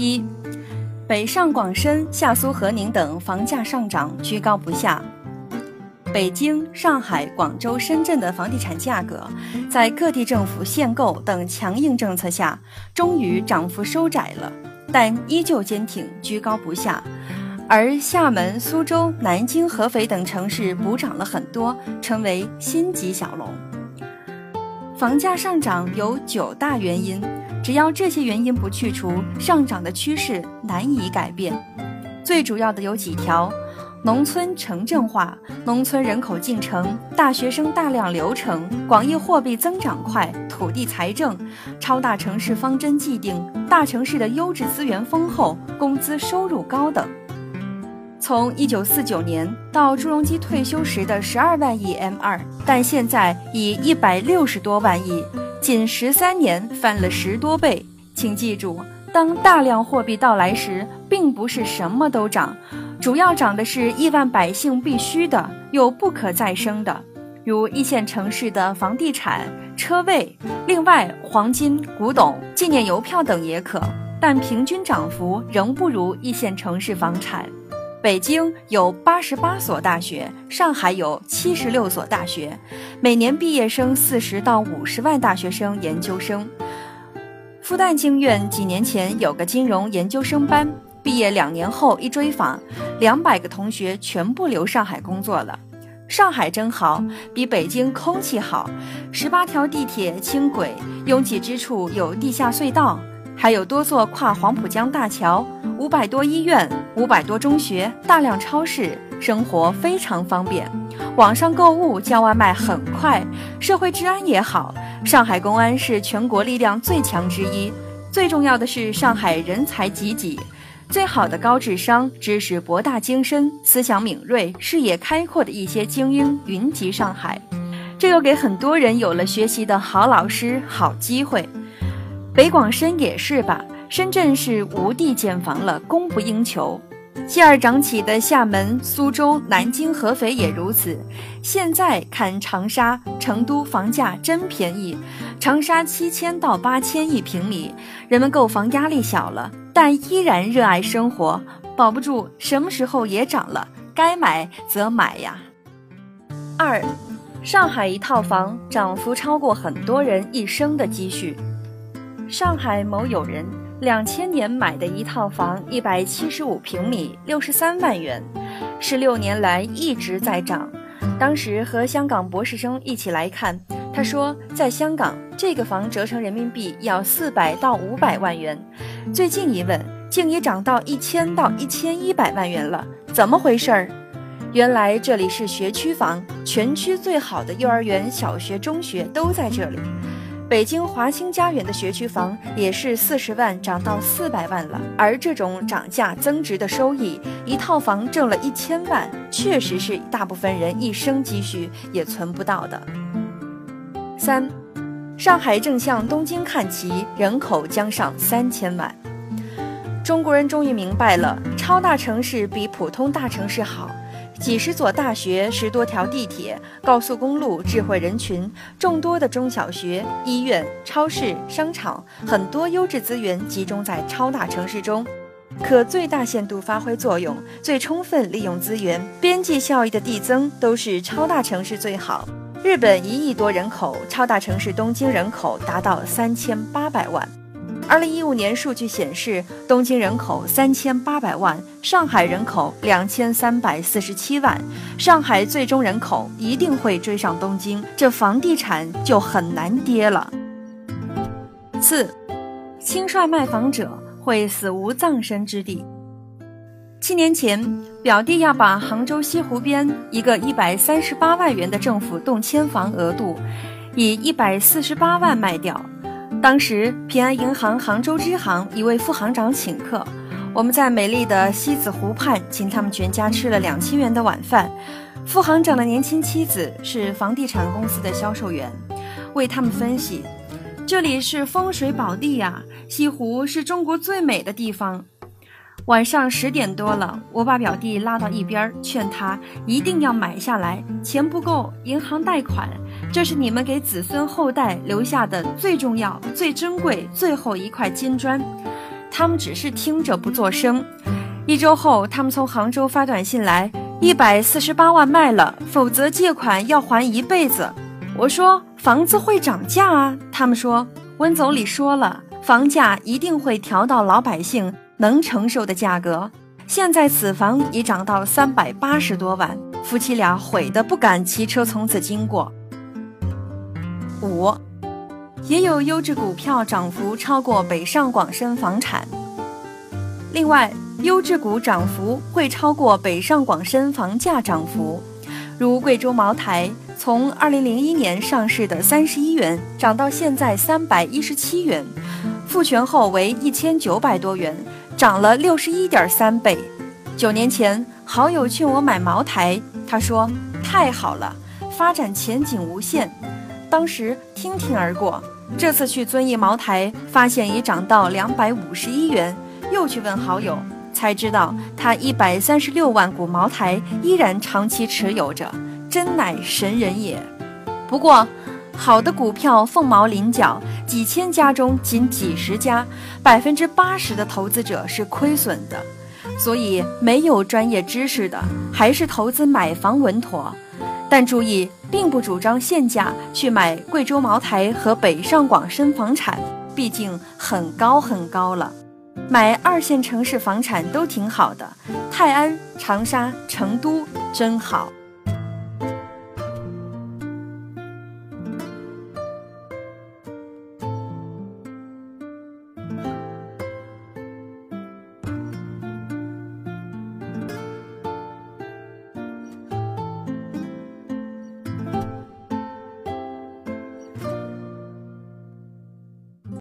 一、北上广深、下苏河宁等房价上涨居高不下。北京、上海、广州、深圳的房地产价格，在各地政府限购等强硬政策下，终于涨幅收窄了，但依旧坚挺，居高不下。而厦门、苏州、南京、合肥等城市补涨了很多，成为新级小龙。房价上涨有九大原因，只要这些原因不去除，上涨的趋势难以改变。最主要的有几条。农村城镇化，农村人口进城，大学生大量流程，广义货币增长快，土地财政，超大城市方针既定，大城市的优质资源丰厚，工资收入高等。从一九四九年到朱镕基退休时的十二万亿 M 二，但现在已一百六十多万亿，仅十三年翻了十多倍。请记住，当大量货币到来时，并不是什么都涨。主要涨的是亿万百姓必须的又不可再生的，如一线城市的房地产、车位，另外黄金、古董、纪念邮票等也可，但平均涨幅仍不如一线城市房产。北京有八十八所大学，上海有七十六所大学，每年毕业生四十到五十万大学生、研究生。复旦经院几年前有个金融研究生班。毕业两年后一追访，两百个同学全部留上海工作了。上海真好，比北京空气好，十八条地铁、轻轨，拥挤之处有地下隧道，还有多座跨黄浦江大桥，五百多医院，五百多中学，大量超市，生活非常方便。网上购物叫外卖很快，社会治安也好。上海公安是全国力量最强之一，最重要的是上海人才济济。最好的高智商、知识博大精深、思想敏锐、视野开阔的一些精英云集上海，这又给很多人有了学习的好老师、好机会。北广深也是吧？深圳是无地建房了，供不应求。继而涨起的厦门、苏州、南京、合肥也如此。现在看长沙、成都房价真便宜，长沙七千到八千一平米，人们购房压力小了。但依然热爱生活，保不住什么时候也涨了，该买则买呀。二，上海一套房涨幅超过很多人一生的积蓄。上海某友人两千年买的一套房，一百七十五平米，六十三万元，十六年来一直在涨。当时和香港博士生一起来看，他说，在香港这个房折成人民币要四百到五百万元。最近一问，竟已涨到一千到一千一百万元了，怎么回事儿？原来这里是学区房，全区最好的幼儿园、小学、中学都在这里。北京华清家园的学区房也是四十万涨到四百万了，而这种涨价增值的收益，一套房挣了一千万，确实是大部分人一生积蓄也存不到的。三。上海正向东京看齐，人口将上三千万。中国人终于明白了，超大城市比普通大城市好，几十所大学，十多条地铁、高速公路，智慧人群，众多的中小学、医院、超市、商场，很多优质资源集中在超大城市中，可最大限度发挥作用，最充分利用资源，边际效益的递增，都是超大城市最好。日本一亿多人口，超大城市东京人口达到三千八百万。二零一五年数据显示，东京人口三千八百万，上海人口两千三百四十七万。上海最终人口一定会追上东京，这房地产就很难跌了。四，轻率卖房者会死无葬身之地。七年前，表弟要把杭州西湖边一个一百三十八万元的政府动迁房额度，以一百四十八万卖掉。当时，平安银行杭州支行一位副行长请客，我们在美丽的西子湖畔请他们全家吃了两千元的晚饭。副行长的年轻妻子是房地产公司的销售员，为他们分析：这里是风水宝地呀，西湖是中国最美的地方。晚上十点多了，我把表弟拉到一边，劝他一定要买下来。钱不够，银行贷款，这是你们给子孙后代留下的最重要、最珍贵最后一块金砖。他们只是听着不作声。一周后，他们从杭州发短信来，一百四十八万卖了，否则借款要还一辈子。我说房子会涨价啊，他们说温总理说了，房价一定会调到老百姓能承受的价格。现在此房已涨到三百八十多万，夫妻俩悔得不敢骑车从此经过。五，也有优质股票涨幅超过北上广深房产。另外，优质股涨幅会超过北上广深房价涨幅，如贵州茅台，从二零零一年上市的三十一元涨到现在三百一十七元，复权后为一千九百多元。涨了六十一点三倍。九年前，好友劝我买茅台，他说太好了，发展前景无限。当时听听而过。这次去遵义茅台，发现已涨到两百五十一元，又去问好友，才知道他一百三十六万股茅台依然长期持有着，真乃神人也。不过。好的股票凤毛麟角，几千家中仅几十家，百分之八十的投资者是亏损的。所以，没有专业知识的，还是投资买房稳妥。但注意，并不主张现价去买贵州茅台和北上广深房产，毕竟很高很高了。买二线城市房产都挺好的，泰安、长沙、成都真好。